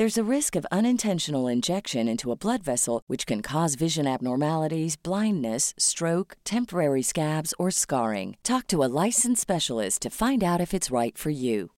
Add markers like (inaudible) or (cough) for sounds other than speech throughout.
There's a risk of unintentional injection into a blood vessel, which can cause vision abnormalities, blindness, stroke, temporary scabs, or scarring. Talk to a licensed specialist to find out if it's right for you.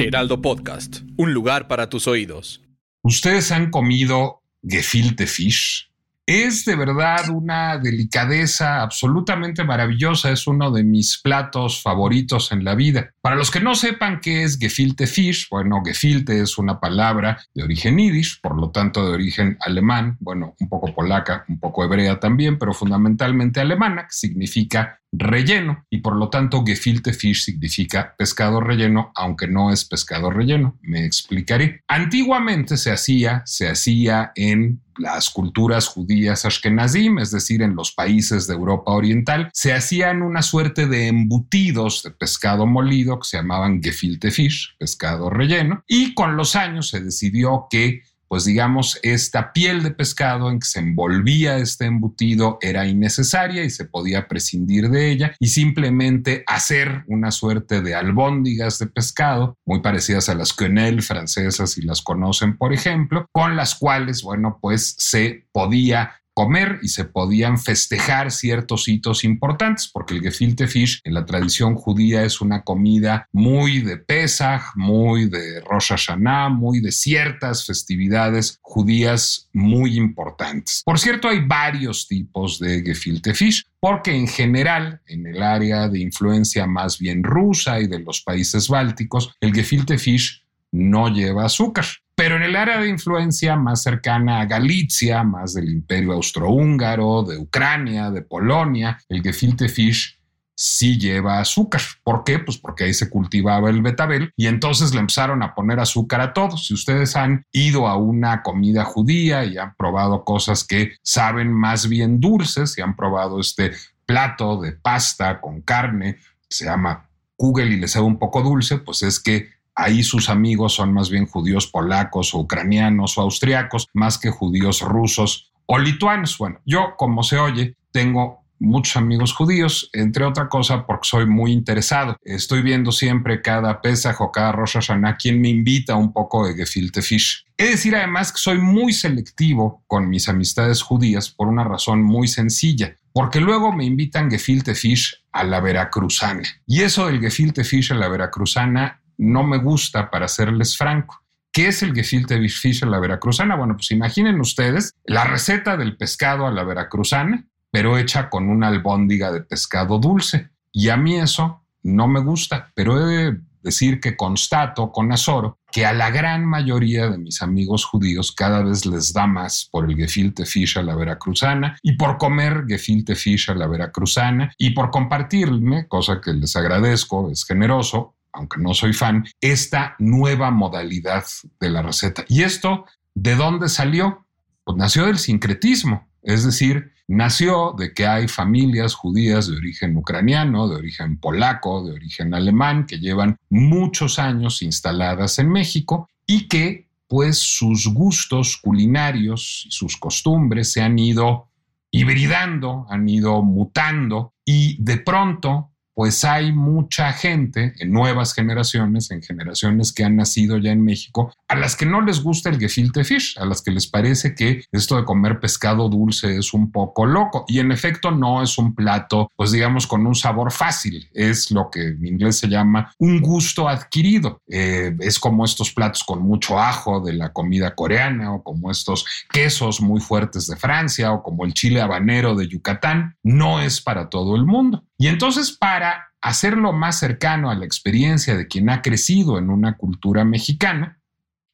Heraldo Podcast, un lugar para tus oídos. ¿Ustedes han comido gefilte fish? Es de verdad una delicadeza absolutamente maravillosa, es uno de mis platos favoritos en la vida. Para los que no sepan qué es gefilte fish, bueno, gefilte es una palabra de origen yiddish, por lo tanto de origen alemán, bueno, un poco polaca, un poco hebrea también, pero fundamentalmente alemana, que significa relleno y por lo tanto gefilte fish significa pescado relleno, aunque no es pescado relleno. Me explicaré. Antiguamente se hacía, se hacía en las culturas judías ashkenazim, es decir, en los países de Europa Oriental, se hacían una suerte de embutidos de pescado molido que se llamaban gefilte fish, pescado relleno, y con los años se decidió que pues digamos, esta piel de pescado en que se envolvía este embutido era innecesaria y se podía prescindir de ella y simplemente hacer una suerte de albóndigas de pescado, muy parecidas a las quenelles francesas, si las conocen, por ejemplo, con las cuales, bueno, pues se podía comer y se podían festejar ciertos hitos importantes, porque el gefilte fish en la tradición judía es una comida muy de Pesach, muy de Rosh Hashanah, muy de ciertas festividades judías muy importantes. Por cierto, hay varios tipos de gefilte fish, porque en general, en el área de influencia más bien rusa y de los países bálticos, el gefilte fish no lleva azúcar. Pero en el área de influencia más cercana a Galicia, más del imperio austrohúngaro, de Ucrania, de Polonia, el gefilte fish sí lleva azúcar. ¿Por qué? Pues porque ahí se cultivaba el betabel y entonces le empezaron a poner azúcar a todos. Si ustedes han ido a una comida judía y han probado cosas que saben más bien dulces y han probado este plato de pasta con carne, se llama kugel y le sabe un poco dulce, pues es que ahí sus amigos son más bien judíos polacos o ucranianos o austriacos, más que judíos rusos o lituanos. Bueno, yo, como se oye, tengo muchos amigos judíos, entre otra cosa porque soy muy interesado. Estoy viendo siempre cada Pesach o cada Rosh Hashanah quien me invita un poco de gefilte fish. De decir además que soy muy selectivo con mis amistades judías por una razón muy sencilla porque luego me invitan gefilte fish a la veracruzana. Y eso del gefilte fish a la veracruzana no me gusta, para serles franco. ¿Qué es el gefilte fish a la veracruzana? Bueno, pues imaginen ustedes la receta del pescado a la veracruzana, pero hecha con una albóndiga de pescado dulce. Y a mí eso no me gusta, pero he de decir que constato con azoro que a la gran mayoría de mis amigos judíos cada vez les da más por el gefilte fish a la veracruzana y por comer gefilte fish a la veracruzana y por compartirme, cosa que les agradezco, es generoso, aunque no soy fan, esta nueva modalidad de la receta. ¿Y esto de dónde salió? Pues nació del sincretismo, es decir, nació de que hay familias judías de origen ucraniano, de origen polaco, de origen alemán, que llevan muchos años instaladas en México y que pues sus gustos culinarios y sus costumbres se han ido hibridando, han ido mutando y de pronto pues hay mucha gente en nuevas generaciones, en generaciones que han nacido ya en México, a las que no les gusta el gefilte fish, a las que les parece que esto de comer pescado dulce es un poco loco. Y en efecto no es un plato, pues digamos, con un sabor fácil, es lo que en inglés se llama un gusto adquirido. Eh, es como estos platos con mucho ajo de la comida coreana o como estos quesos muy fuertes de Francia o como el chile habanero de Yucatán. No es para todo el mundo. Y entonces para hacerlo más cercano a la experiencia de quien ha crecido en una cultura mexicana,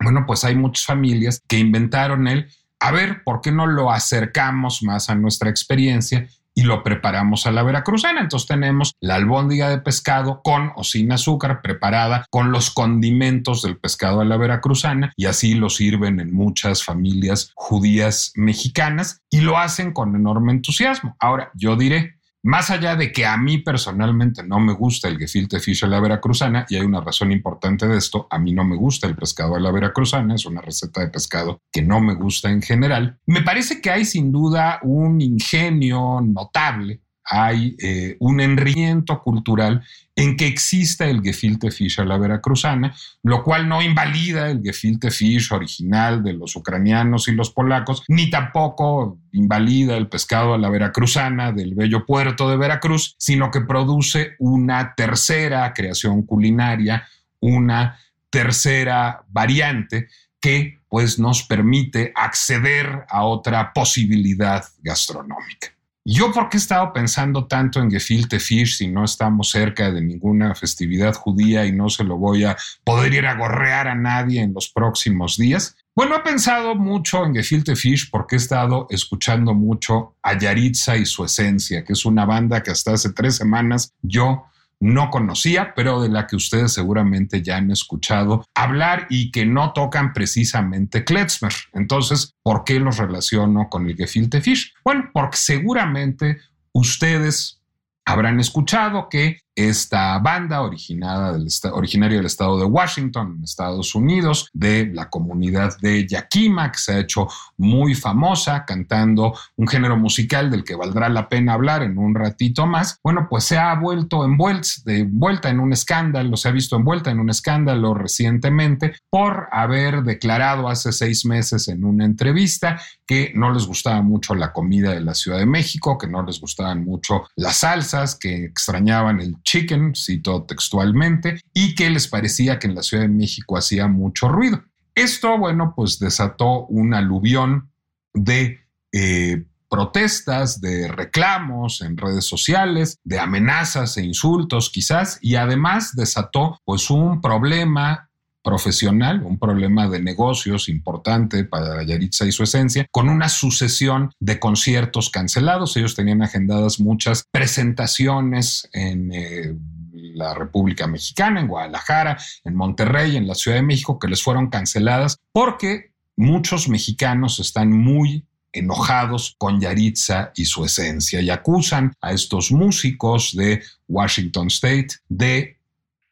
bueno, pues hay muchas familias que inventaron el, a ver, ¿por qué no lo acercamos más a nuestra experiencia y lo preparamos a la veracruzana. Entonces tenemos la albóndiga de pescado con o sin azúcar preparada con los condimentos del pescado a la veracruzana y así lo sirven en muchas familias judías mexicanas y lo hacen con enorme entusiasmo. Ahora, yo diré, más allá de que a mí personalmente no me gusta el gefilte fish a la veracruzana, y hay una razón importante de esto, a mí no me gusta el pescado a la veracruzana, es una receta de pescado que no me gusta en general, me parece que hay sin duda un ingenio notable hay eh, un enriquecimiento cultural en que exista el gefilte fish a la veracruzana, lo cual no invalida el gefilte fish original de los ucranianos y los polacos, ni tampoco invalida el pescado a la veracruzana del bello puerto de Veracruz, sino que produce una tercera creación culinaria, una tercera variante que pues nos permite acceder a otra posibilidad gastronómica. Yo, ¿por qué he estado pensando tanto en gefilte fish si no estamos cerca de ninguna festividad judía y no se lo voy a poder ir a gorrear a nadie en los próximos días? Bueno, he pensado mucho en gefilte fish porque he estado escuchando mucho a Yaritza y su esencia, que es una banda que hasta hace tres semanas yo no conocía, pero de la que ustedes seguramente ya han escuchado hablar y que no tocan precisamente Kletzmer. Entonces, ¿por qué los relaciono con el gefilte fish? Bueno, porque seguramente ustedes habrán escuchado que esta banda originaria del estado de Washington, Estados Unidos, de la comunidad de Yakima, que se ha hecho muy famosa cantando un género musical del que valdrá la pena hablar en un ratito más, bueno, pues se ha vuelto envuelta en un escándalo, se ha visto envuelta en un escándalo recientemente por haber declarado hace seis meses en una entrevista que no les gustaba mucho la comida de la Ciudad de México, que no les gustaban mucho las salsas, que extrañaban el chicken, cito textualmente, y que les parecía que en la Ciudad de México hacía mucho ruido. Esto, bueno, pues desató un aluvión de eh, protestas, de reclamos en redes sociales, de amenazas e insultos quizás, y además desató pues un problema profesional, un problema de negocios importante para Yaritza y su esencia, con una sucesión de conciertos cancelados. Ellos tenían agendadas muchas presentaciones en eh, la República Mexicana, en Guadalajara, en Monterrey, en la Ciudad de México, que les fueron canceladas porque muchos mexicanos están muy enojados con Yaritza y su esencia y acusan a estos músicos de Washington State de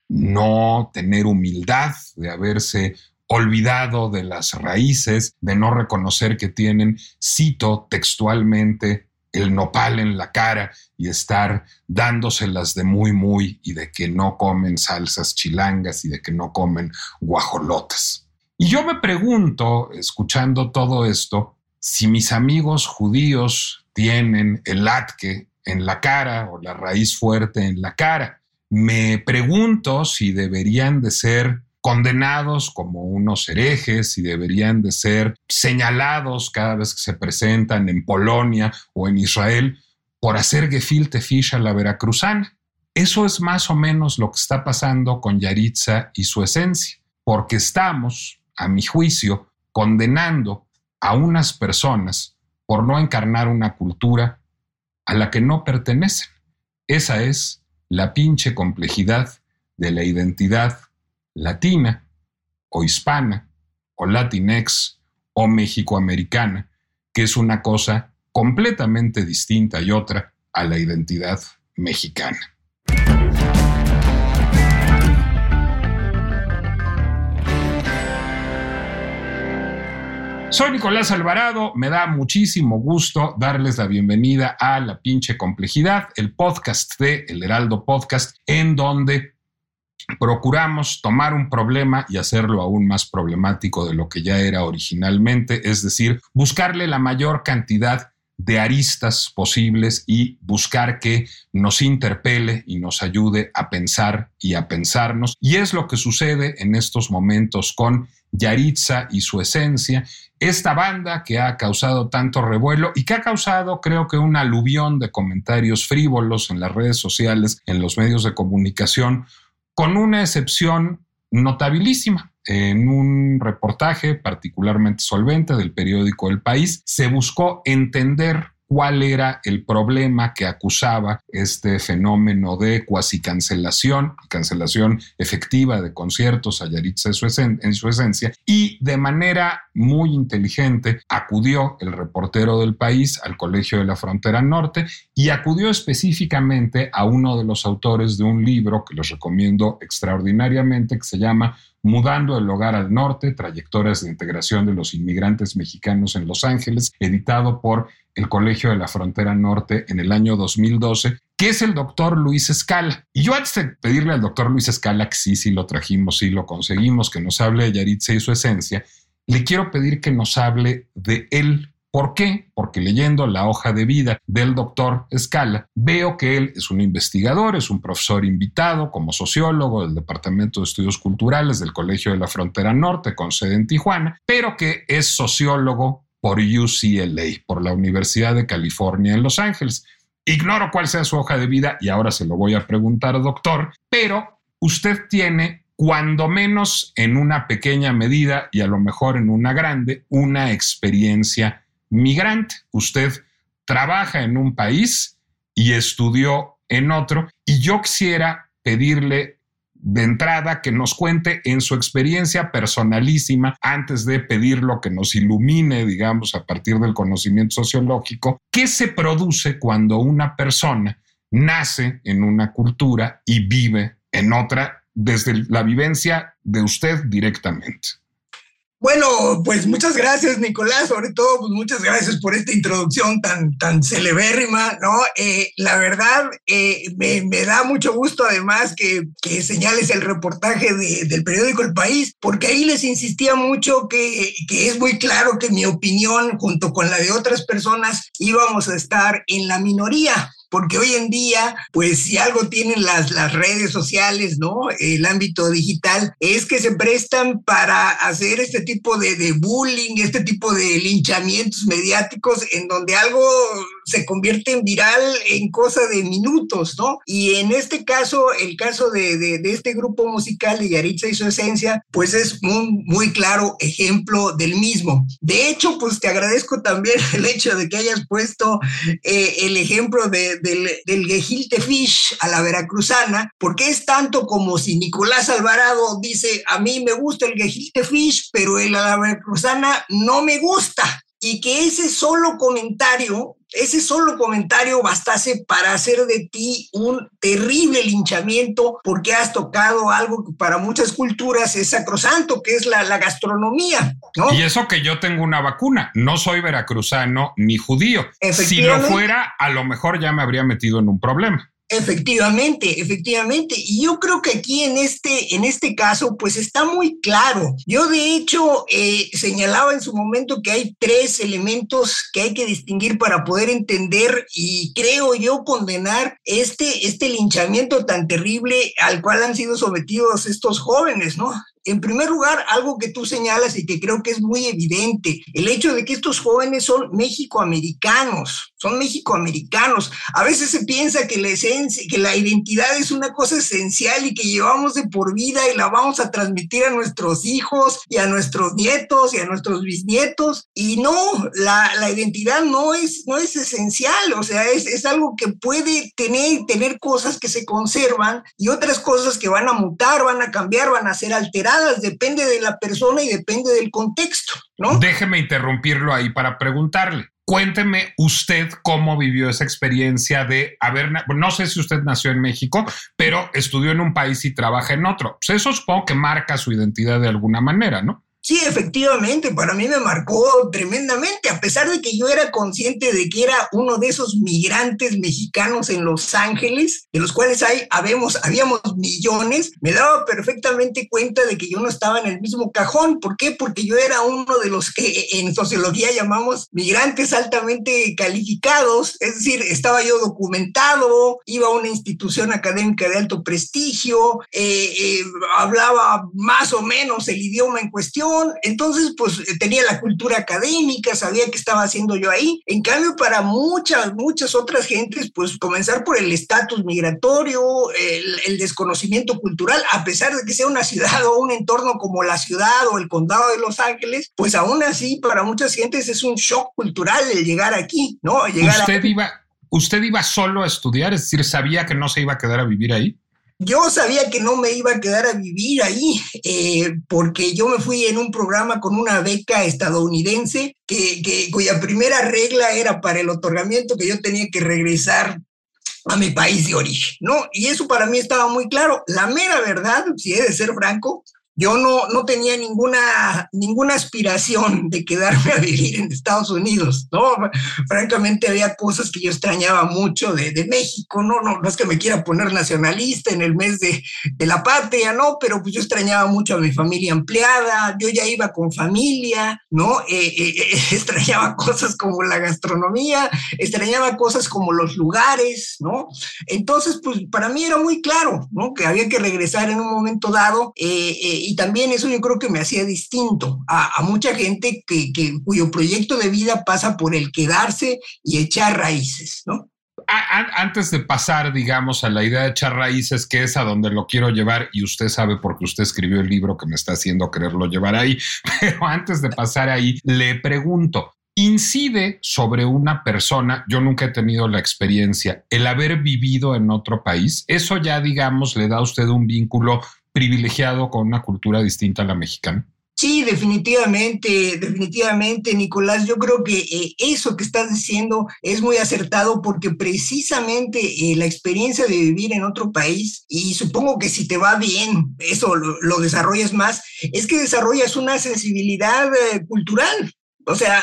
no tener humildad, de haberse olvidado de las raíces, de no reconocer que tienen, cito textualmente, el nopal en la cara y estar dándoselas de muy, muy y de que no comen salsas chilangas y de que no comen guajolotas. Y yo me pregunto, escuchando todo esto, si mis amigos judíos tienen el latke en la cara o la raíz fuerte en la cara me pregunto si deberían de ser condenados como unos herejes, si deberían de ser señalados cada vez que se presentan en Polonia o en Israel por hacer gefilte fish a la veracruzana. Eso es más o menos lo que está pasando con Yaritza y su esencia, porque estamos, a mi juicio, condenando a unas personas por no encarnar una cultura a la que no pertenecen. Esa es la pinche complejidad de la identidad latina o hispana o latinex o mexicoamericana, que es una cosa completamente distinta y otra a la identidad mexicana. Soy Nicolás Alvarado, me da muchísimo gusto darles la bienvenida a La pinche complejidad, el podcast de El Heraldo Podcast, en donde procuramos tomar un problema y hacerlo aún más problemático de lo que ya era originalmente, es decir, buscarle la mayor cantidad de aristas posibles y buscar que nos interpele y nos ayude a pensar y a pensarnos. Y es lo que sucede en estos momentos con Yaritza y su esencia, esta banda que ha causado tanto revuelo y que ha causado creo que un aluvión de comentarios frívolos en las redes sociales, en los medios de comunicación, con una excepción notabilísima. En un reportaje particularmente solvente del periódico El País, se buscó entender cuál era el problema que acusaba este fenómeno de cuasi cancelación, cancelación efectiva de conciertos a Yaritza en su esencia, y de manera muy inteligente acudió el reportero del país al Colegio de la Frontera Norte y acudió específicamente a uno de los autores de un libro que les recomiendo extraordinariamente, que se llama Mudando el hogar al norte, trayectorias de integración de los inmigrantes mexicanos en Los Ángeles, editado por el Colegio de la Frontera Norte en el año 2012, que es el doctor Luis Escala. Y yo antes de pedirle al doctor Luis Escala, que sí, sí lo trajimos, sí lo conseguimos, que nos hable de Yaritza y su esencia, le quiero pedir que nos hable de él ¿Por qué? Porque leyendo la hoja de vida del doctor Escala, veo que él es un investigador, es un profesor invitado como sociólogo del Departamento de Estudios Culturales del Colegio de la Frontera Norte con sede en Tijuana, pero que es sociólogo por UCLA, por la Universidad de California en Los Ángeles. Ignoro cuál sea su hoja de vida y ahora se lo voy a preguntar, doctor, pero usted tiene cuando menos en una pequeña medida y a lo mejor en una grande, una experiencia migrante. Usted trabaja en un país y estudió en otro y yo quisiera pedirle de entrada que nos cuente en su experiencia personalísima, antes de pedir lo que nos ilumine, digamos, a partir del conocimiento sociológico, qué se produce cuando una persona nace en una cultura y vive en otra desde la vivencia de usted directamente. Bueno, pues muchas gracias, Nicolás. Sobre todo, pues muchas gracias por esta introducción tan, tan celebérrima, ¿no? Eh, la verdad, eh, me, da mucho gusto además que, que señales el reportaje del periódico El País, porque ahí les insistía mucho que, que es muy claro que mi opinión, junto con la de otras personas, íbamos a estar en la minoría porque hoy en día, pues si algo tienen las, las redes sociales, ¿no? El ámbito digital, es que se prestan para hacer este tipo de, de bullying, este tipo de linchamientos mediáticos en donde algo se convierte en viral en cosa de minutos, ¿no? Y en este caso, el caso de, de, este grupo musical de Yaritza y su esencia, pues es un muy claro ejemplo del mismo. De hecho, pues te agradezco también (laughs) el hecho de que hayas puesto eh, el ejemplo de, del, del Fish a la veracruzana, porque es tanto como si Nicolás Alvarado dice, a mí me gusta el Gehilte Fish, pero el a la veracruzana no me gusta. Y que ese solo comentario ese solo comentario bastase para hacer de ti un terrible linchamiento porque has tocado algo que para muchas culturas es sacrosanto, que es la, la gastronomía. ¿no? Y eso que yo tengo una vacuna, no soy veracruzano ni judío. Si lo fuera, a lo mejor ya me habría metido en un problema. Efectivamente, efectivamente. Y yo creo que aquí en este, en este caso, pues está muy claro. Yo de hecho eh, señalaba en su momento que hay tres elementos que hay que distinguir para poder entender y creo yo condenar este, este linchamiento tan terrible al cual han sido sometidos estos jóvenes, ¿no? En primer lugar, algo que tú señalas y que creo que es muy evidente, el hecho de que estos jóvenes son mexicoamericanos, son mexicoamericanos. A veces se piensa que la esencia, que la identidad es una cosa esencial y que llevamos de por vida y la vamos a transmitir a nuestros hijos y a nuestros nietos y a nuestros bisnietos. Y no, la, la identidad no es, no es esencial, o sea, es, es algo que puede tener, tener cosas que se conservan y otras cosas que van a mutar, van a cambiar, van a ser alteradas depende de la persona y depende del contexto, ¿no? Déjeme interrumpirlo ahí para preguntarle. Cuénteme usted cómo vivió esa experiencia de haber, no sé si usted nació en México, pero estudió en un país y trabaja en otro. Pues eso supongo que marca su identidad de alguna manera, ¿no? Sí, efectivamente, para mí me marcó tremendamente, a pesar de que yo era consciente de que era uno de esos migrantes mexicanos en Los Ángeles, de los cuales hay, habemos, habíamos millones, me daba perfectamente cuenta de que yo no estaba en el mismo cajón. ¿Por qué? Porque yo era uno de los que en sociología llamamos migrantes altamente calificados, es decir, estaba yo documentado, iba a una institución académica de alto prestigio, eh, eh, hablaba más o menos el idioma en cuestión, entonces pues tenía la cultura académica, sabía qué estaba haciendo yo ahí. En cambio, para muchas, muchas otras gentes, pues comenzar por el estatus migratorio, el, desconocimiento cultural, a pesar de que sea una ciudad o un entorno como la ciudad o el condado de Los Ángeles, pues aún así para muchas gentes es un shock cultural el llegar aquí, ¿no? Llegar ¿Usted, iba, ¿Usted iba solo a estudiar? Es decir, ¿sabía que no se iba a quedar a vivir ahí? Yo sabía que no me iba a quedar a vivir ahí eh, porque yo me fui en un programa con una beca estadounidense que, cuya primera regla era para el otorgamiento que yo tenía que regresar a mi país de origen, ¿no? Y eso para mí estaba muy claro. La mera verdad, si he de ser franco, yo no, no tenía ninguna, ninguna aspiración de quedarme (laughs) a vivir en Estados Unidos, ¿no? Francamente había cosas que yo extrañaba mucho de, de México, ¿no? ¿no? No es que me quiera poner nacionalista en el mes de, de, la patria, ¿no? Pero pues yo extrañaba mucho a mi familia ampliada, yo ya iba con familia, ¿no? Eh, eh, eh (laughs) extrañaba cosas como la gastronomía, extrañaba cosas como los lugares, ¿no? Entonces, pues para mí era muy claro, ¿no? Que había que regresar en un momento dado. Eh, y también eso yo creo que me hacía distinto a, mucha gente que, cuyo proyecto de vida pasa por el quedarse y echar raíces, ¿no? Antes de pasar, digamos, a la idea de echar raíces, que es a donde lo quiero llevar, y usted sabe porque usted escribió el libro que me está haciendo quererlo llevar ahí, (laughs) pero antes de pasar ahí, le pregunto, incide sobre una persona, yo nunca he tenido la experiencia, el haber vivido en otro país, eso ya, digamos, le da a usted un vínculo privilegiado con una cultura distinta a la mexicana? Sí, definitivamente, definitivamente, Nicolás. Yo creo que eh, eso que estás diciendo es muy acertado porque precisamente eh, la experiencia de vivir en otro país, y supongo que si te va bien, eso lo, desarrollas más, es que desarrollas una sensibilidad eh, cultural. O sea,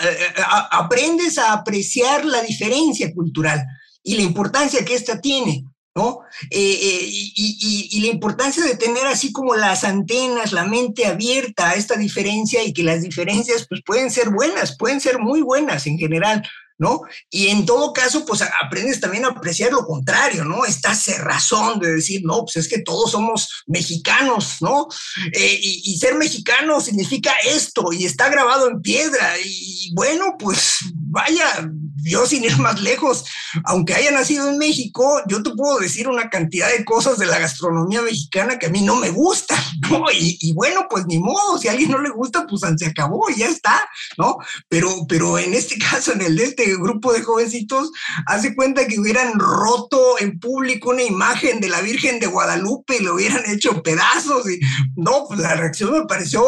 aprendes a apreciar la diferencia cultural y la importancia que ésta tiene. ¿No? Eh, eh, y, la importancia de tener así como las antenas, la mente abierta a esta diferencia y que las diferencias pues pueden ser buenas, pueden ser muy buenas en general, ¿no? Y en todo caso, pues aprendes también a apreciar lo contrario, ¿no? Esta cerrazón de decir, no, pues es que todos somos mexicanos, ¿no? Eh, y, y, ser mexicano significa esto y está grabado en piedra y bueno, pues vaya, yo sin ir más lejos, aunque haya nacido en México, yo te puedo decir una cantidad de cosas de la gastronomía mexicana que a mí no me gustan, (laughs) ¿no? Y, bueno, pues ni modo, si a alguien no le gusta, pues se acabó y ya está, ¿no? Pero, pero en este (laughs) caso, en el de este grupo de jovencitos, hace cuenta que hubieran roto en público una imagen de la Virgen de Guadalupe y lo hubieran (laughs) hecho pedazos y no, pues la reacción me pareció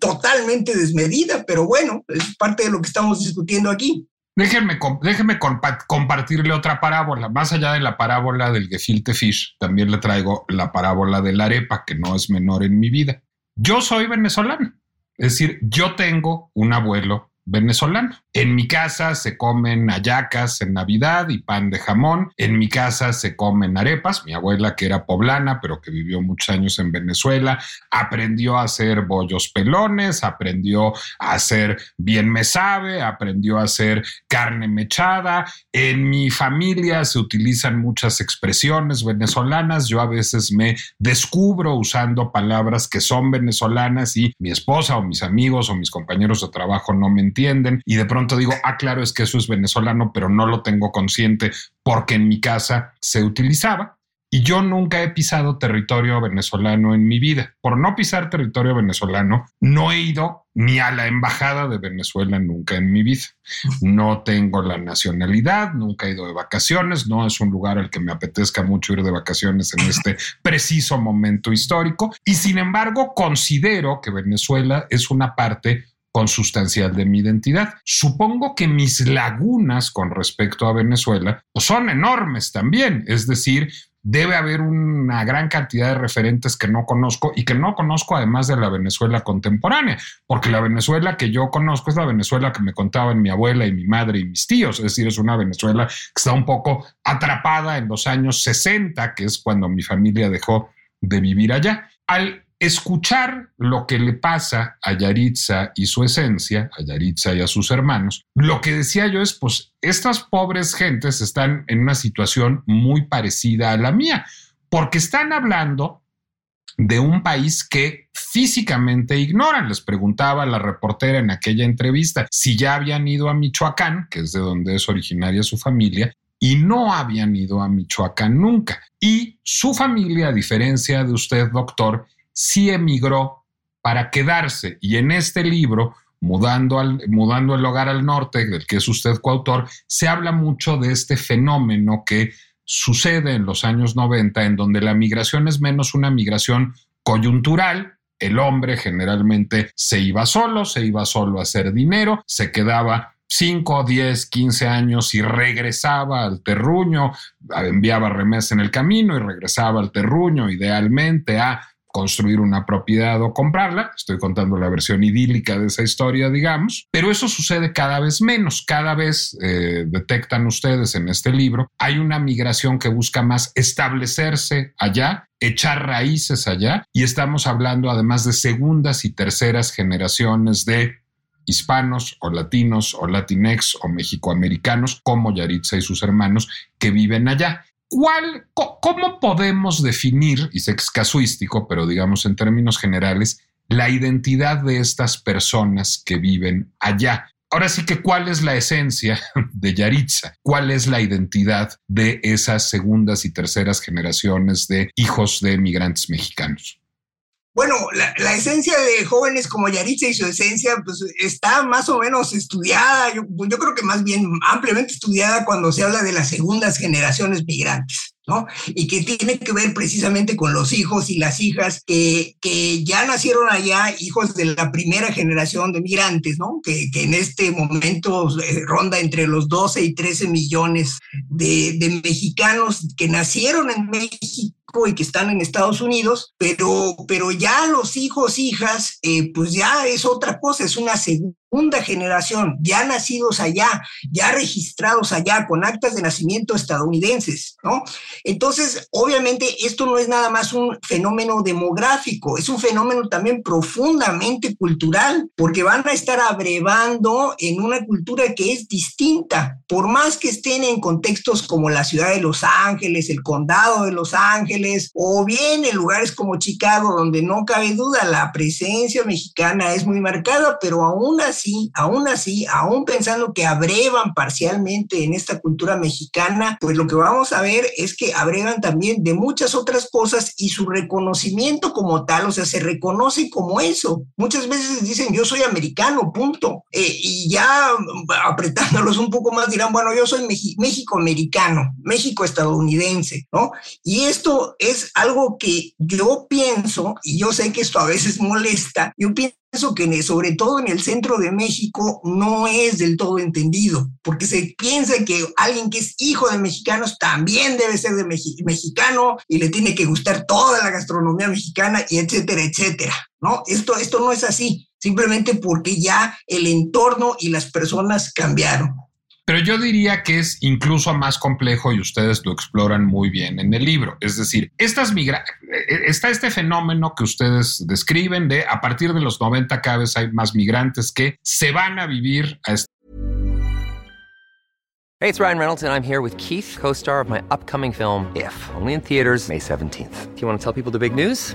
totalmente desmedida, pero bueno, es parte de lo que estamos discutiendo aquí. Déjenme, déjenme compartirle otra parábola. Más allá de la parábola del gefilte fish, también le traigo la parábola de la arepa, que no es menor en mi vida. Yo soy venezolano. Es decir, yo tengo un abuelo venezolano. En mi casa se comen ayacas en Navidad y pan de jamón. En mi casa se comen arepas. Mi abuela, que era poblana, pero que vivió muchos años en Venezuela, aprendió a hacer bollos pelones, aprendió a hacer bien me sabe, aprendió a hacer carne mechada. En mi familia se utilizan muchas expresiones venezolanas. Yo a veces me descubro usando palabras que son venezolanas y mi esposa o mis amigos o mis compañeros de trabajo no me entienden y de pronto digo, ah, claro, es que eso es venezolano, pero no lo tengo consciente porque en mi casa se utilizaba. Y yo nunca he pisado territorio venezolano en mi vida. Por no pisar territorio venezolano, no he ido ni a la embajada de Venezuela nunca en mi vida. No tengo la nacionalidad, nunca he ido de vacaciones, no es un lugar al que me apetezca mucho ir de vacaciones en este (laughs) preciso momento histórico. Y sin embargo, considero que Venezuela es una parte consustancial de mi identidad. Supongo que mis lagunas con respecto a Venezuela pues, son enormes también, es decir, debe haber una gran cantidad de referentes que no conozco y que no conozco además de la Venezuela contemporánea, porque la Venezuela que yo conozco es la Venezuela que me contaban mi abuela y mi madre y mis tíos, es decir, es una Venezuela que está un poco atrapada en los años 60, que es cuando mi familia dejó de vivir allá. Al escuchar lo que le pasa a Yaritza y su esencia, a Yaritza y a sus hermanos, lo que decía yo es, pues estas pobres gentes están en una situación muy parecida a la mía, porque están hablando de un país que físicamente ignoran. Les preguntaba la reportera en aquella entrevista si ya habían ido a Michoacán, que es de donde es originaria su familia, y no habían ido a Michoacán nunca. Y su familia, a diferencia de usted, doctor, sí emigró para quedarse. Y en este libro, Mudando, al, mudando el hogar al norte, del que es usted coautor, se habla mucho de este fenómeno que sucede en los años 90, en donde la migración es menos una migración coyuntural, el hombre generalmente se iba solo, se iba solo a hacer dinero, se quedaba 5, 10, 15 años y regresaba al terruño, enviaba remesa en el camino y regresaba al terruño, idealmente a construir una propiedad o comprarla. Estoy contando la versión idílica de esa historia, digamos, pero eso sucede cada vez menos. Cada vez eh, detectan ustedes en este libro, hay una migración que busca más establecerse allá, echar raíces allá, y estamos hablando además de segundas y terceras generaciones de hispanos o latinos o latinex o mexicoamericanos como Yaritza y sus hermanos que viven allá. ¿Cuál, ¿Cómo podemos definir, y sé que es casuístico, pero digamos en términos generales, la identidad de estas personas que viven allá? Ahora sí que, ¿cuál es la esencia (laughs) de Yaritza? ¿Cuál es la identidad de esas segundas y terceras generaciones de hijos de migrantes mexicanos? Bueno, la, esencia de jóvenes como Yaritza y su esencia, pues está más o menos estudiada, yo, yo, creo que más bien ampliamente estudiada cuando se habla de las segundas generaciones migrantes. ¿no? Y que tiene que ver precisamente con los hijos y las hijas que, que ya nacieron allá, hijos de la primera generación de migrantes, ¿no? Que, en este momento eh, ronda entre los 12 y 13 millones de mexicanos que nacieron en México y que están en Estados Unidos, pero, pero ya los hijos, hijas, eh, pues ya es otra cosa, es una segunda segunda generación, ya nacidos allá, ya registrados allá, con actas de nacimiento estadounidenses, ¿no? Entonces, obviamente, esto no es nada más un fenómeno demográfico, es un fenómeno también profundamente cultural, porque van a estar abrevando en una cultura que es distinta, por más que estén en contextos como la ciudad de Los Ángeles, el condado de Los Ángeles, o bien en lugares como Chicago, donde no cabe duda, la presencia mexicana es muy marcada, pero aún así, así, aún así, aún pensando que abrevan parcialmente en esta cultura mexicana, pues lo que vamos a ver es que abrevan también de muchas otras cosas y su reconocimiento como tal, o sea, se reconoce como eso. Muchas veces dicen, yo soy americano, punto. Eh, y ya apretándolos un poco más dirán, bueno, yo soy México-americano, México-estadounidense, ¿no? Y esto es algo que yo pienso, y yo sé que esto a veces molesta, yo pienso eso que sobre todo en el centro de México no es del todo entendido, porque se piensa que alguien que es hijo de mexicanos también debe ser de mexicano y le tiene que gustar toda la gastronomía mexicana y etcétera, etcétera. ¿no? Esto, esto no es así, simplemente porque ya el entorno y las personas cambiaron. Pero yo diría que es incluso más complejo y ustedes lo exploran muy bien en el libro. Es decir, estas migra eh, está este fenómeno que ustedes describen de a partir de los 90 cada vez hay más migrantes que se van a vivir a Hey, it's Ryan Reynolds and I'm here with Keith, co-star of my upcoming film If, only in theaters May 17th. Do you want to tell people the big news?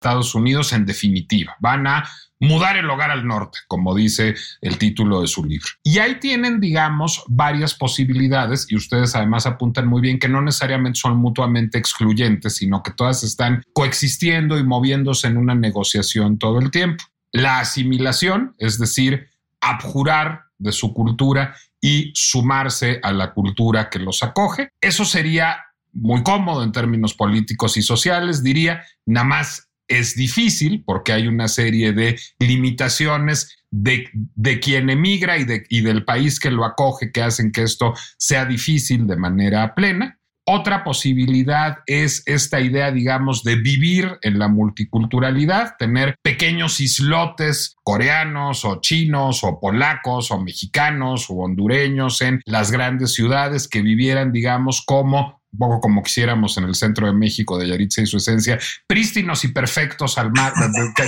Estados Unidos en definitiva. Van a mudar el hogar al norte, como dice el título de su libro. Y ahí tienen, digamos, varias posibilidades y ustedes además apuntan muy bien que no necesariamente son mutuamente excluyentes, sino que todas están coexistiendo y moviéndose en una negociación todo el tiempo. La asimilación, es decir, abjurar de su cultura y sumarse a la cultura que los acoge. Eso sería muy cómodo en términos políticos y sociales, diría, nada más es difícil porque hay una serie de limitaciones de, de quien emigra y, de, y del país que lo acoge que hacen que esto sea difícil de manera plena. Otra posibilidad es esta idea, digamos, de vivir en la multiculturalidad, tener pequeños islotes coreanos o chinos o polacos o mexicanos o hondureños en las grandes ciudades que vivieran, digamos, como un poco como quisiéramos en el centro de México de Yaritza y su esencia, prístinos y perfectos al mar,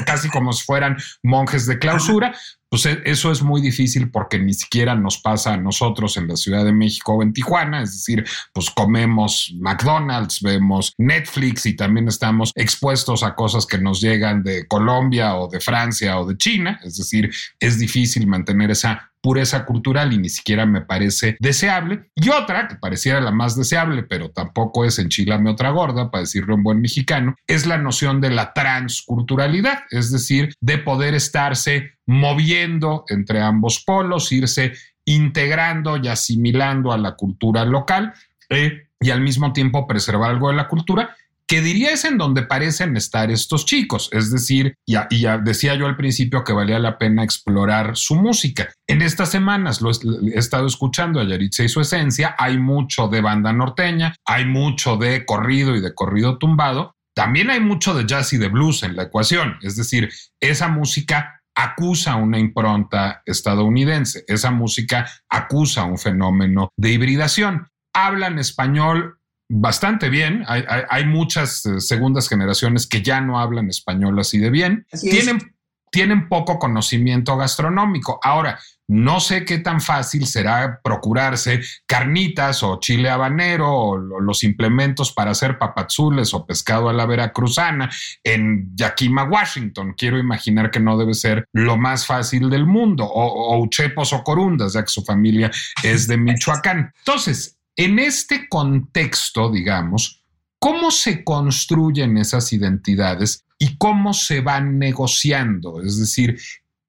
casi como si fueran monjes de clausura, pues e, eso es muy difícil porque ni siquiera nos pasa a nosotros en la Ciudad de México o en Tijuana, es decir, pues comemos McDonald's, vemos Netflix y también estamos expuestos a cosas que nos llegan de Colombia o de Francia o de China, es decir, es difícil mantener esa pureza cultural y ni siquiera me parece deseable. Y otra, que pareciera la más deseable, pero tampoco es enchilame otra gorda, para decirlo en buen mexicano, es la noción de la transculturalidad, es decir, de poder estarse moviendo entre ambos polos, irse integrando y asimilando a la cultura local eh, y al mismo tiempo preservar algo de la cultura diría es en donde parecen estar estos chicos. Es decir, ya, ya decía yo al principio que valía la pena explorar su música. En estas semanas lo he, estado escuchando a Yaritza y su esencia. Hay mucho de banda norteña, hay mucho de corrido y de corrido tumbado. También hay mucho de jazz y de blues en la ecuación. Es decir, esa música acusa una impronta estadounidense. Esa música acusa un fenómeno de hibridación. Hablan español bastante bien. Hay, muchas eh, segundas generaciones que ya no hablan español así de bien. tienen, tienen poco conocimiento gastronómico. Ahora, no sé qué tan fácil será procurarse carnitas o chile habanero o los implementos para hacer papazules o pescado a la veracruzana en Yakima, Washington. Quiero imaginar que no debe ser lo más fácil del mundo o, o uchepos o corundas, ya que su familia es de (laughs) Michoacán. Entonces, en este contexto, digamos, ¿cómo se construyen esas identidades y cómo se van negociando? Es decir,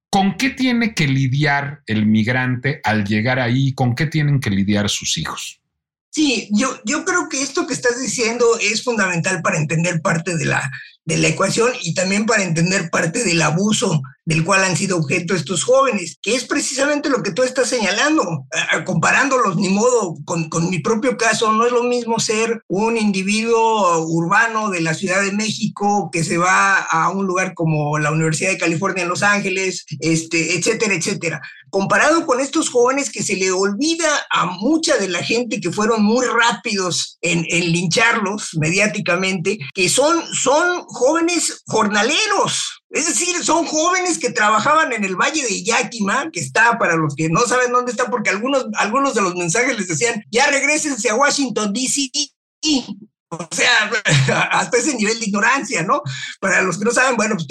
¿con qué tiene que lidiar el migrante al llegar ahí? ¿Con qué tienen que lidiar sus hijos? Sí, yo, yo creo que esto que estás diciendo es fundamental para entender parte de la, de la ecuación y también para entender parte del abuso del cual han sido objeto estos jóvenes, que es precisamente lo que tú estás señalando, comparándolos ni modo con, con, mi propio caso, no es lo mismo ser un individuo urbano de la Ciudad de México que se va a un lugar como la Universidad de California en Los Ángeles, este, etcétera, etcétera. Comparado con estos jóvenes que se le olvida a mucha de la gente que fueron muy rápidos en, en lincharlos mediáticamente, que son, son jóvenes jornaleros, es decir, son jóvenes que trabajaban en el Valle de Yakima, que está para los que no saben dónde está, porque algunos, algunos de los mensajes les decían, ya regresense a Washington, D.C. O sea, (laughs) hasta ese nivel de ignorancia, ¿no? Para los que no saben, bueno, pues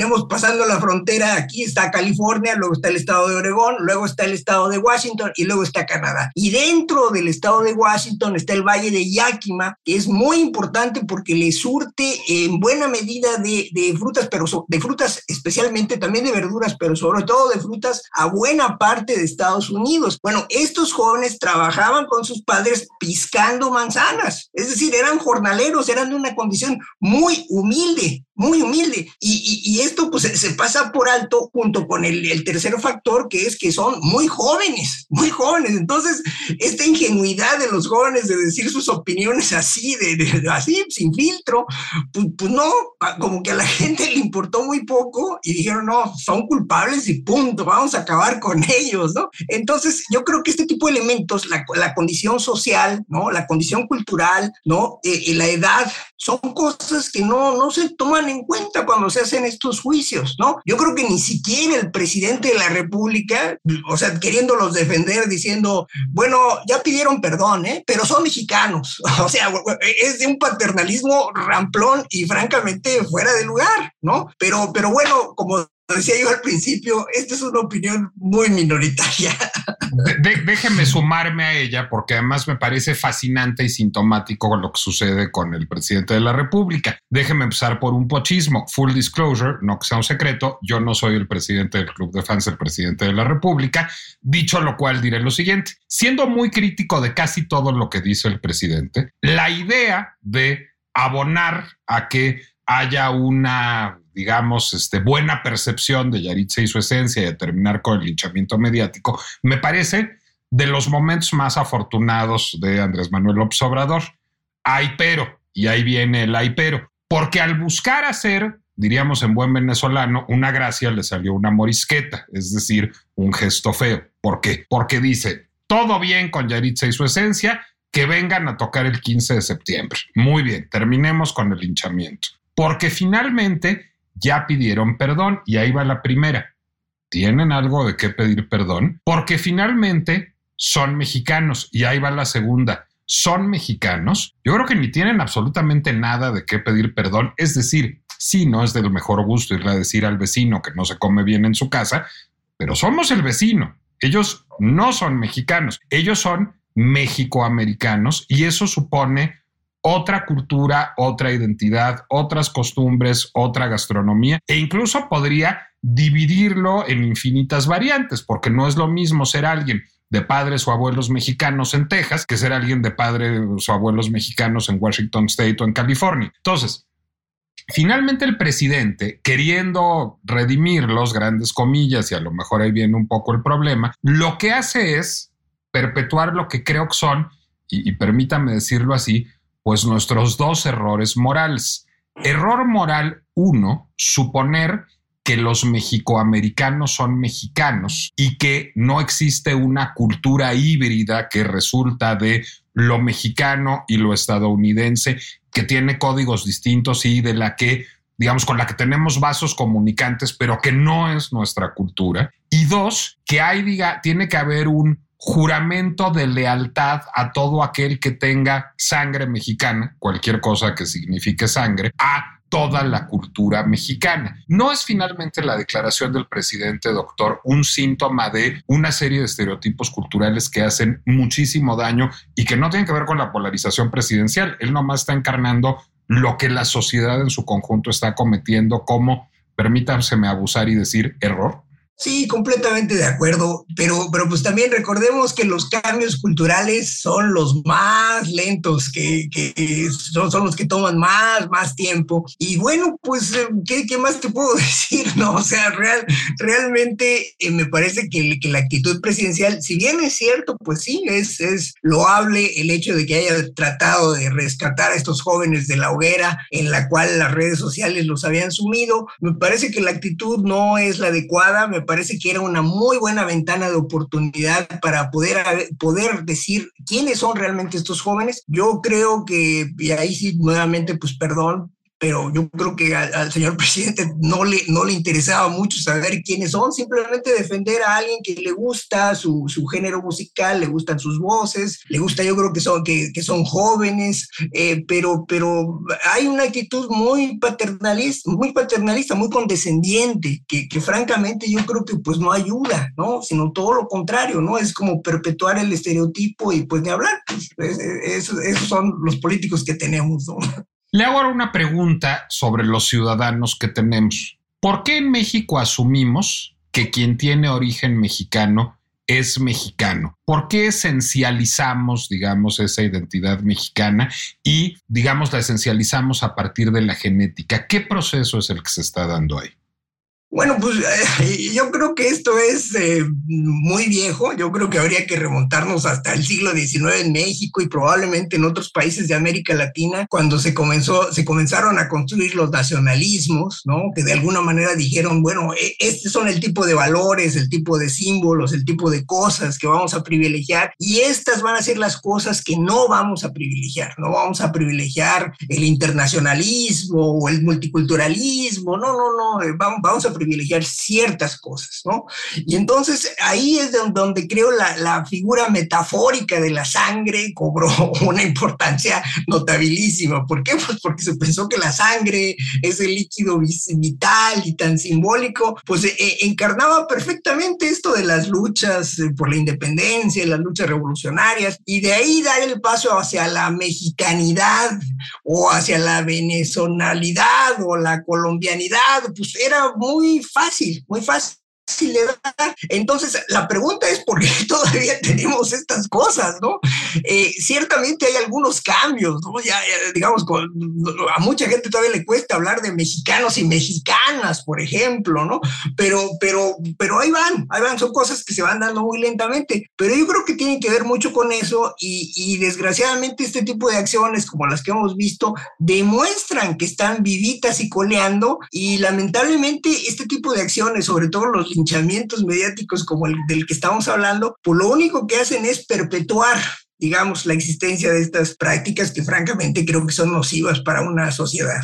tenemos pasando la frontera, aquí está California, luego está el estado de Oregón, luego está el estado de Washington y luego está Canadá. Y dentro del estado de Washington está el Valle de Yakima, que es muy importante porque le surte en buena medida de, de frutas, pero de frutas especialmente, también de verduras, pero sobre todo de frutas a buena parte de Estados Unidos. Bueno, estos jóvenes trabajaban con sus padres piscando manzanas, es decir, eran jornaleros, eran de una condición muy humilde, muy humilde. Y, y, esto pues se pasa por alto junto con el, el, tercer factor, que es que son muy jóvenes, muy jóvenes. Entonces, esta ingenuidad de los jóvenes de decir sus opiniones así, de, de así, sin filtro, pues, pues, no, como que a la (laughs) gente le importó muy poco y dijeron, no, son culpables y punto, vamos a acabar con (laughs) ellos, ¿no? Entonces, yo creo que este tipo de elementos, la, la condición social, ¿no? La condición cultural, ¿no? Eh, la edad son cosas que no, no se toman en cuenta cuando se hacen estos juicios, ¿no? Yo creo que ni siquiera el presidente de la República, o sea, queriéndolos defender, diciendo, bueno, ya pidieron perdón, ¿eh? Pero son mexicanos. (laughs) O sea, es de un paternalismo ramplón y francamente fuera de lugar, ¿no? Pero, pero bueno, como decía yo al principio, esta es una opinión muy minoritaria. déjeme sumarme a ella porque además me parece fascinante y sintomático lo que sucede con el presidente de la República. Déjeme empezar por un pochismo. Full disclosure, no que sea un secreto, yo no soy el presidente del Club de Fans, el presidente de la República. Dicho lo cual, diré lo siguiente. Siendo muy crítico de casi todo lo que dice el presidente, la idea de abonar a que haya una digamos, este, buena percepción de Yaritza y su esencia y de terminar con el linchamiento mediático, me parece de los momentos más afortunados de Andrés Manuel López Obrador. Hay pero, y ahí viene el hay pero, porque al buscar hacer, diríamos en buen venezolano, una gracia le salió una morisqueta, es decir, un gesto feo. ¿Por qué? Porque dice, todo bien con Yaritza y su esencia, que vengan a tocar el 15 de septiembre. Muy bien, terminemos con el linchamiento. Porque finalmente ya pidieron perdón y ahí va la primera. ¿Tienen algo de qué pedir perdón? Porque finalmente son mexicanos y ahí va la segunda. Son mexicanos. Yo creo que ni tienen absolutamente nada de qué pedir perdón. Es decir, sí, no es del mejor gusto irle a decir al vecino que no se come bien en su casa, pero somos el vecino. Ellos no son mexicanos, ellos son mexicoamericanos y eso supone otra cultura, otra identidad, otras costumbres, otra gastronomía e incluso podría dividirlo en infinitas variantes, porque no es lo mismo ser alguien de padres o abuelos mexicanos en Texas que ser alguien de padres o abuelos mexicanos en Washington State o en California. Entonces, finalmente el presidente, queriendo redimir los grandes comillas, y a lo mejor ahí viene un poco el problema, lo que hace es perpetuar lo que creo que son, y, y permítame decirlo así, pues nuestros dos errores morales. Error moral uno, suponer que los mexicoamericanos son mexicanos y que no existe una cultura híbrida que resulta de lo mexicano y lo estadounidense, que tiene códigos distintos y de la que, digamos, con la que tenemos vasos comunicantes, pero que no es nuestra cultura. Y dos, que hay, diga, tiene que haber un juramento de lealtad a todo aquel que tenga sangre mexicana, cualquier cosa que signifique sangre, a toda la cultura mexicana. No es finalmente la declaración del presidente doctor un síntoma de una serie de estereotipos culturales que hacen muchísimo daño y que no tienen que ver con la polarización presidencial. Él nomás está encarnando lo que la sociedad en su conjunto está cometiendo como, permítanseme abusar y decir, error. Sí, completamente de acuerdo, pero, pero pues también recordemos que los cambios culturales son los más lentos, que, son, son, los que toman más, más tiempo. Y bueno, pues, eh, ¿qué, qué más te puedo (laughs) decir? No, o sea, real, realmente eh, me parece que, que, la actitud presidencial, si bien es cierto, pues sí, es, es loable el hecho de que haya tratado de rescatar a estos jóvenes de la hoguera en la cual las redes sociales los habían sumido. Me parece que la actitud no es la adecuada, me parece que era una muy buena ventana de oportunidad para poder, poder decir quiénes son realmente estos jóvenes. Yo creo que, y ahí sí, nuevamente, pues perdón, pero yo creo que al, señor (laughs) presidente no le, no le interesaba mucho saber quiénes son, simplemente defender a alguien que le gusta su, su género musical, le gustan sus voces, le gusta, yo creo que son, que, que son jóvenes, eh, pero, pero hay una actitud muy paternalista, muy paternalista, muy condescendiente, que, que, francamente yo creo que pues no ayuda, ¿no? Sino todo lo contrario, ¿no? Es como perpetuar el estereotipo y pues ni hablar, pues, esos son los políticos que tenemos, ¿no? Le hago ahora una pregunta sobre los ciudadanos que tenemos. ¿Por qué en México asumimos que quien tiene origen mexicano es mexicano? ¿Por qué esencializamos, digamos, esa identidad mexicana y, digamos, la esencializamos a partir de la genética? ¿Qué proceso es el que se está dando ahí? Bueno, pues eh, yo creo que esto es eh, muy viejo. Yo creo que habría que remontarnos hasta el siglo XIX en México y probablemente en otros países de América Latina, cuando se comenzó, se comenzaron a construir los nacionalismos, ¿no? Que de alguna manera dijeron, bueno, e, estos son el tipo de valores, el tipo de símbolos, el tipo de cosas que vamos a privilegiar y estas van a ser las cosas que no vamos a privilegiar. No vamos a privilegiar el internacionalismo o el multiculturalismo. No, no, no. Eh, vamos a privilegiar ciertas cosas, ¿no? Y entonces ahí es donde creo la, la figura metafórica de la sangre cobró (laughs) una importancia notabilísima. ¿Por qué? Pues porque se pensó que la sangre es el líquido vital y tan simbólico, pues eh, eh, encarnaba perfectamente esto de las luchas eh, por la independencia, las luchas revolucionarias, y de ahí dar el paso hacia la mexicanidad o hacia la venezonalidad o la colombianidad, pues era muy fácil, muy fácil entonces, la pregunta es por qué (laughs) todavía tenemos estas cosas, ¿no? Eh, ciertamente hay algunos cambios, ¿no? Ya, digamos, a mucha gente todavía le cuesta hablar de mexicanos y mexicanas, por ejemplo, ¿no? Pero, pero, pero ahí van, ahí van, son cosas que se van dando muy lentamente, pero yo creo que tienen que ver mucho con eso y, y desgraciadamente este tipo de acciones como las que hemos visto demuestran que están vivitas y coleando y lamentablemente este tipo de acciones, sobre todo los linchamientos mediáticos como el del que estamos hablando, pues lo único que hacen es perpetuar digamos, la existencia de estas prácticas que francamente creo que son nocivas para una sociedad.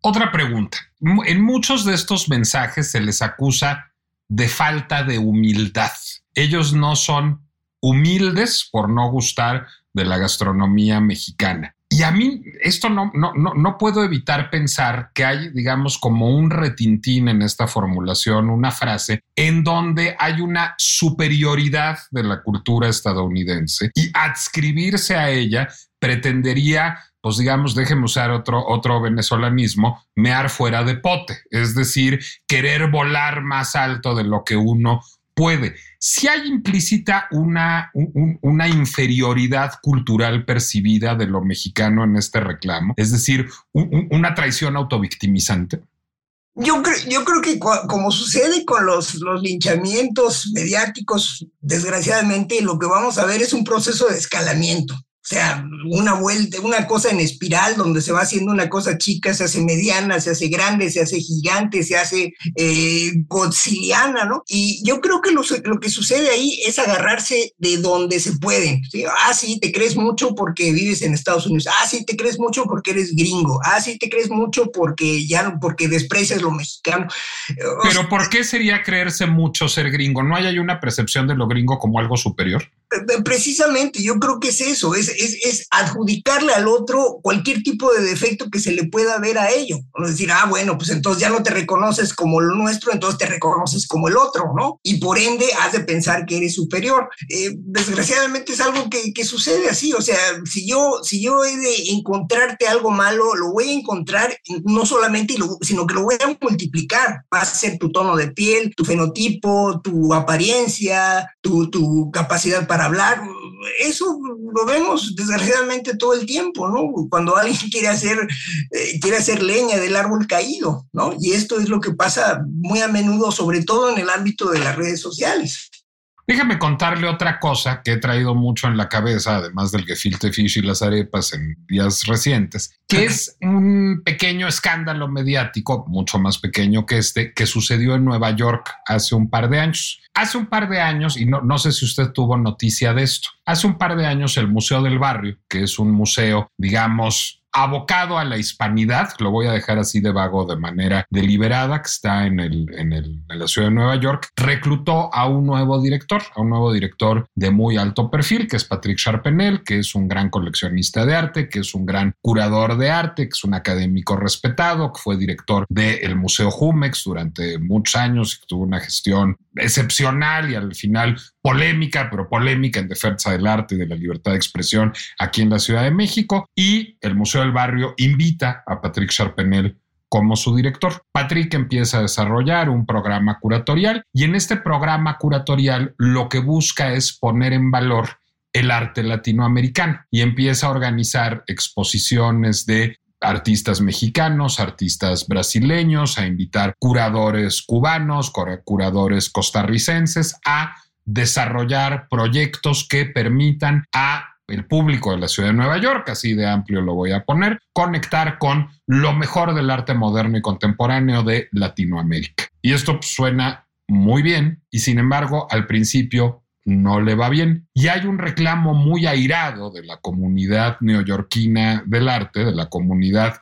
Otra pregunta. En muchos de estos mensajes se les acusa de falta de humildad. Ellos no son humildes por no gustar de la gastronomía mexicana. Y a mí esto no, no, no, puedo evitar pensar que hay, digamos, como un retintín en esta formulación, una frase en donde hay una superioridad de la cultura estadounidense y adscribirse a ella pretendería pues digamos, déjeme usar otro, otro venezolanismo, mear fuera de pote, es decir, querer volar más alto de lo que uno puede. Si hay implícita una, una inferioridad cultural percibida de lo mexicano en este reclamo, es decir, una traición autovictimizante. Yo, yo creo que como sucede con los, los linchamientos mediáticos, desgraciadamente lo que vamos a ver es un proceso de escalamiento. O sea, una vuelta, una cosa en espiral donde se va haciendo una cosa chica, se hace mediana, se hace grande, se hace gigante, se hace eh, ¿no? Y yo creo que lo, lo, que sucede ahí es agarrarse de donde se pueden. Ah, sí, te crees mucho porque vives en Estados Unidos. Ah, sí, te crees mucho porque eres gringo. Ah, sí, te crees mucho porque ya porque desprecias lo mexicano. Pero ¿por qué sería creerse mucho ser gringo? ¿No hay una percepción de lo gringo como algo superior? Precisamente, yo creo que es eso, es, es, adjudicarle al otro cualquier tipo de defecto que se le pueda ver a ello. Decir, ah, bueno, pues entonces ya no te reconoces como lo nuestro, entonces te reconoces como el otro, ¿no? Y por ende has de pensar que eres superior. Eh, desgraciadamente es algo que, que, sucede así, o sea, si yo, si yo he de encontrarte algo malo, lo voy a encontrar no solamente, sino que lo voy a multiplicar. Va a ser tu tono de piel, tu fenotipo, tu apariencia, tu, tu capacidad para hablar. Eso lo vemos desgraciadamente todo el tiempo, ¿no? Cuando alguien (laughs) quiere hacer, eh, quiere hacer leña del árbol caído, ¿no? Y esto es lo que pasa muy a menudo, sobre todo en el ámbito de las redes sociales. Déjame contarle otra cosa que he traído mucho en la cabeza, además del gefilte fish y las arepas en días recientes, que es un pequeño escándalo mediático, mucho más pequeño que este, que sucedió en Nueva York hace un par de años. Hace un par de años, y no, no sé si usted tuvo noticia de esto, hace un par de años el Museo del Barrio, que es un museo, digamos, abocado a la hispanidad, lo voy a dejar así de vago de manera deliberada, que está en, el, en, el, en, la ciudad de Nueva York, reclutó a un nuevo director, a un nuevo director de muy alto perfil, que es Patrick Charpenel, que es un gran coleccionista de arte, que es un gran curador de arte, que es un académico respetado, que fue director del Museo Jumex durante muchos años y que tuvo una gestión excepcional y al final polémica, pero polémica en defensa del arte y de la libertad de expresión aquí en la Ciudad de México. Y el Museo del Barrio invita a Patrick Charpenel como su director. Patrick empieza a desarrollar un programa curatorial y en este programa curatorial lo que busca es poner en valor el arte latinoamericano y empieza a organizar exposiciones de artistas mexicanos, artistas brasileños, a invitar curadores cubanos, curadores costarricenses a desarrollar proyectos que permitan a el público de la ciudad de Nueva York, así de amplio lo voy a poner, conectar con lo mejor del arte moderno y contemporáneo de Latinoamérica. Y esto suena muy bien y sin embargo al principio no le va bien. Y hay un reclamo muy airado de la comunidad neoyorquina del arte, de la comunidad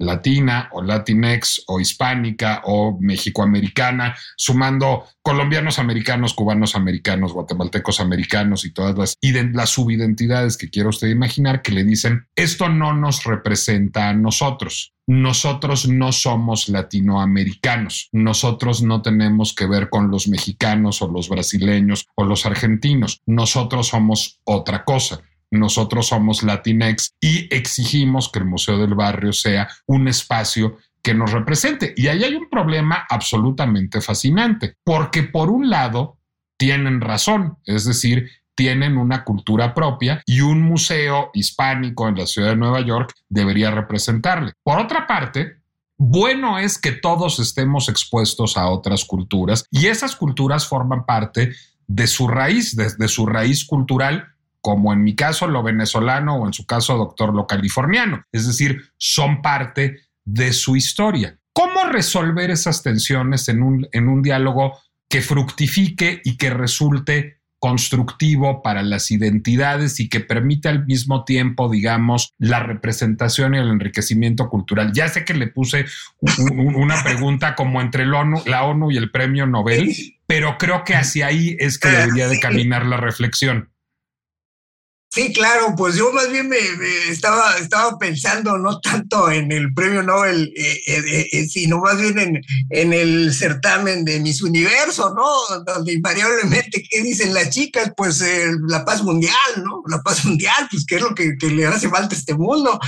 latina o latinex o hispánica o mexicoamericana, sumando colombianos americanos, cubanos americanos, guatemaltecos americanos y todas las, las subidentidades que quiera usted imaginar que le dicen, esto no nos representa a nosotros. Nosotros no somos latinoamericanos, nosotros no tenemos que ver con los mexicanos o los brasileños o los argentinos, nosotros somos otra cosa nosotros somos Latinex y exigimos que el Museo del Barrio sea un espacio que nos represente. Y ahí hay un problema absolutamente fascinante, porque por un lado tienen razón, es decir, tienen una cultura propia y un museo hispánico en la ciudad de Nueva York debería representarle. Por otra parte, bueno es que todos estemos expuestos a otras culturas y esas culturas forman parte de su raíz, de, su raíz cultural como en mi caso lo venezolano o en su caso doctor lo californiano. Es decir, son parte de su historia. ¿Cómo resolver esas tensiones en un, en un diálogo que fructifique y que resulte constructivo para las identidades y que permite al mismo tiempo, digamos, la representación y el enriquecimiento cultural. Ya sé que le puse una pregunta como entre la ONU, la ONU y el premio Nobel, pero creo que hacia ahí es que debería de caminar la reflexión. Sí, claro, pues yo más bien me, estaba, estaba pensando no tanto en el premio Nobel, eh, eh, eh, sino más bien en, en, el certamen de Miss Universo, ¿no? Donde invariablemente, ¿qué dicen las chicas? Pues la paz mundial, ¿no? La paz mundial, pues qué es lo que, que le hace falta a este mundo.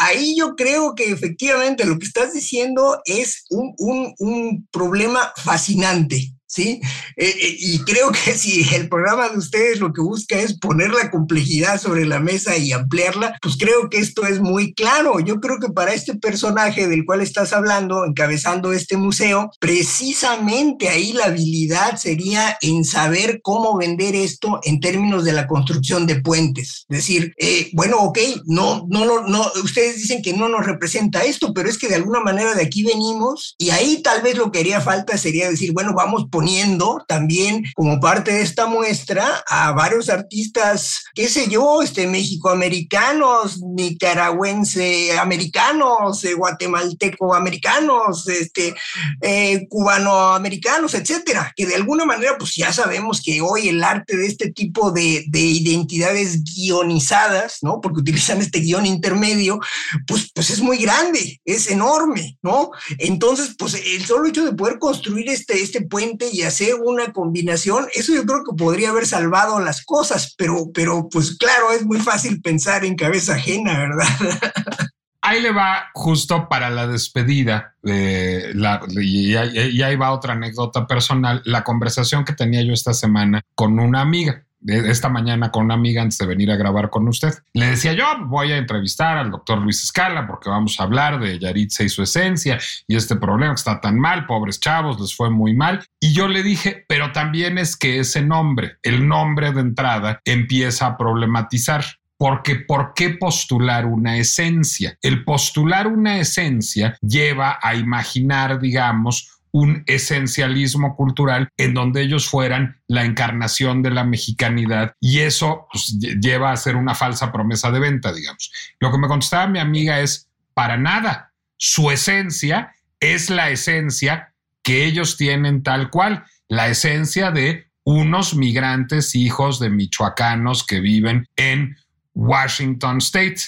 ahí yo creo que efectivamente lo que estás diciendo es un, un, un problema fascinante, ¿sí? Eh, eh, y creo que (laughs) si el programa de ustedes lo que busca es poner la complejidad sobre la mesa y ampliarla, pues creo que esto es muy claro. Yo creo que para este personaje del cual estás hablando, encabezando este museo, precisamente ahí la habilidad sería en saber cómo vender esto en términos de la construcción de puentes. Es decir, eh, bueno, ok, no, no, no, no, ustedes dicen que no nos representa esto, pero es que de alguna manera de aquí venimos y ahí tal vez lo que haría falta sería decir, bueno, vamos por poniendo también como parte de esta muestra a varios artistas, qué sé yo, este, mexicoamericanos, nicaragüense americanos, eh, guatemalteco americanos, este, eh, cubanoamericanos, etcétera, que de alguna manera pues ya sabemos que hoy el arte de este tipo de, de identidades guionizadas, ¿no? Porque utilizan este guion intermedio, pues, pues es muy grande, es enorme, ¿no? Entonces, pues el solo hecho de poder construir este, este puente y hacer una combinación, eso yo creo que podría haber salvado las cosas, pero, pero pues claro, es muy fácil pensar en cabeza ajena, ¿verdad? (laughs) Ahí le va justo para la despedida, la, y, y ahí va otra anécdota personal, la conversación que tenía yo esta semana con una amiga esta mañana con una amiga antes de venir a grabar con usted. Le decía yo, voy a entrevistar al doctor Luis Escala porque vamos a hablar de Yaritza y su esencia y este problema que está tan mal, pobres chavos, les fue muy mal. Y yo le dije, pero también es que ese nombre, el nombre de entrada, empieza a problematizar. Porque ¿por qué postular una esencia? El postular una esencia lleva a imaginar, digamos, un esencialismo cultural en donde ellos fueran la encarnación de la mexicanidad y eso pues, lleva a ser una falsa promesa de venta, digamos. Lo que me contestaba mi amiga es, para nada, su esencia es la esencia que ellos tienen tal cual, la esencia de unos migrantes hijos de michoacanos que viven en Washington State.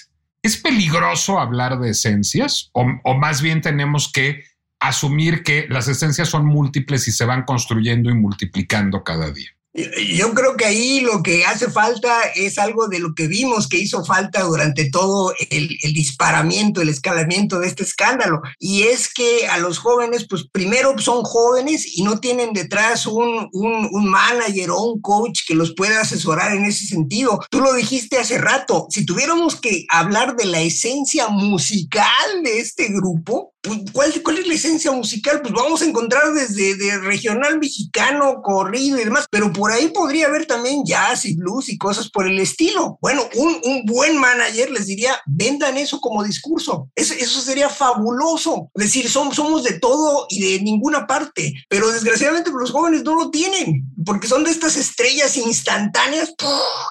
¿Es peligroso hablar de esencias o, o más bien tenemos que asumir que las esencias son múltiples y se van construyendo y multiplicando cada día. Yo creo que ahí lo que hace falta es algo de lo que vimos que hizo falta durante todo el, disparamiento, el escalamiento de este escándalo. Y es que a los jóvenes, pues primero son jóvenes y no tienen detrás un, un, un manager o un coach que los pueda asesorar en ese sentido. Tú lo dijiste hace rato, si tuviéramos que hablar de la esencia musical de este grupo, ¿cuál, ¿cuál, es la esencia musical? Pues vamos a encontrar desde de regional mexicano, corrido y demás, pero por ahí podría haber también jazz y blues y cosas por el estilo. Bueno, un, un buen manager les diría, vendan eso como discurso. Eso, eso sería fabuloso. Es decir, somos, somos de todo y de ninguna parte, pero desgraciadamente los jóvenes no lo tienen, porque son de estas estrellas instantáneas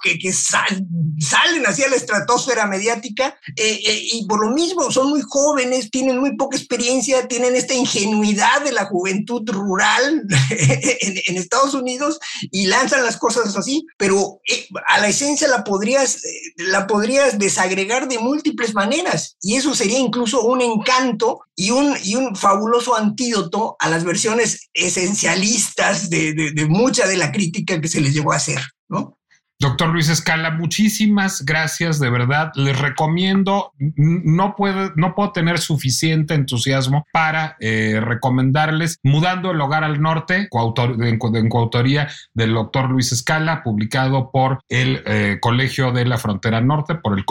que, que salen hacia la estratosfera mediática eh, eh, y por lo mismo son muy jóvenes, tienen muy poca experiencia, tienen esta ingenuidad de la juventud rural (laughs) en, Estados Unidos y lanzan las cosas así, pero eh, a la esencia la podrías, eh, la podrías desagregar de múltiples maneras y eso sería incluso un encanto y un, y un fabuloso antídoto a las versiones esencialistas de, de, de mucha de la crítica que se les llegó a hacer, ¿no? Doctor Luis Escala, muchísimas gracias, de verdad. Les recomiendo, no puedo, no puedo tener suficiente entusiasmo para eh, recomendarles Mudando el Hogar al Norte, coautor, en, coautoría del doctor Luis Escala, publicado por el eh, Colegio de la Frontera Norte, por el,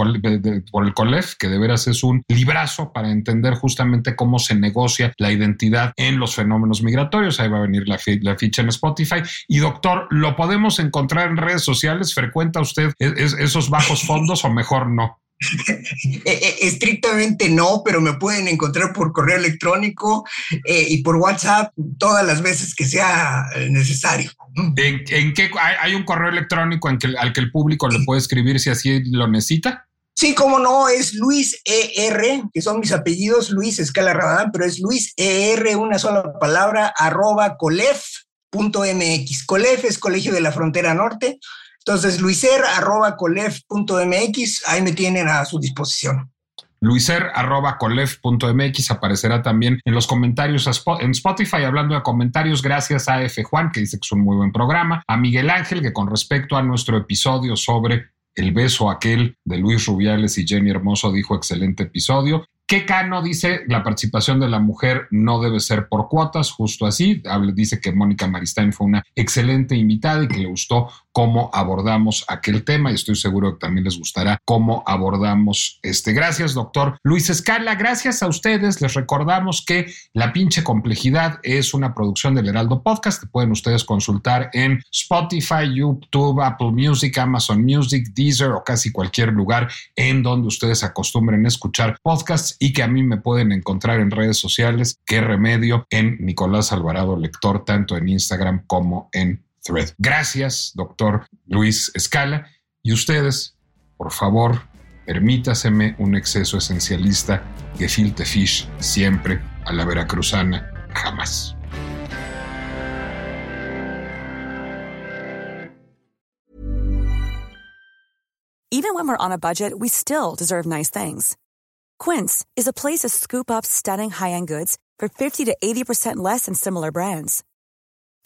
por COLEF, que de veras es un librazo para entender justamente cómo se negocia la identidad en los fenómenos migratorios. Ahí va a venir la, la ficha en Spotify. Y doctor, lo podemos encontrar en redes sociales ¿Frecuenta usted esos bajos fondos o mejor no? Eh, (laughs) eh, estrictamente no, pero me pueden encontrar por correo electrónico eh, y por WhatsApp todas las veces que sea necesario. ¿En, qué hay, un correo electrónico en que, al que el público le puede escribir si así lo necesita? Sí, cómo no, es Luis ER, que son mis apellidos, Luis Escala Rabadán, pero es Luis ER, una sola palabra, arroba colef.mx. Colef es Colegio de la Frontera Norte. Entonces, luiser.colef.mx, ahí me tienen a su disposición. Luiser.colef.mx aparecerá también en los comentarios en Spotify. Hablando de comentarios, gracias a F. Juan, que dice que es un muy buen programa. A Miguel Ángel, que con respecto a nuestro episodio sobre el beso aquel de Luis Rubiales y Jenny Hermoso dijo excelente episodio. ¿Qué Cano dice? La participación de la mujer no debe ser por cuotas, justo así. Dice que Mónica Maristain fue una excelente invitada y que le gustó cómo abordamos aquel tema y estoy seguro que también les gustará cómo abordamos este. Gracias, doctor Luis Escala. Gracias a ustedes. Les recordamos que La pinche complejidad es una producción del Heraldo Podcast que pueden ustedes consultar en Spotify, YouTube, Apple Music, Amazon Music, Deezer o casi cualquier lugar en donde ustedes acostumbren a escuchar podcasts y que a mí me pueden encontrar en redes sociales. Qué remedio en Nicolás Alvarado Lector, tanto en Instagram como en Gracias, doctor Luis Escala. Y ustedes, por favor, permítaseme un exceso esencialista que filte fish siempre a la veracruzana, jamás. Even when we're on a budget, we still deserve nice things. Quince is a place to scoop up stunning high-end goods for 50 to 80% less than similar brands.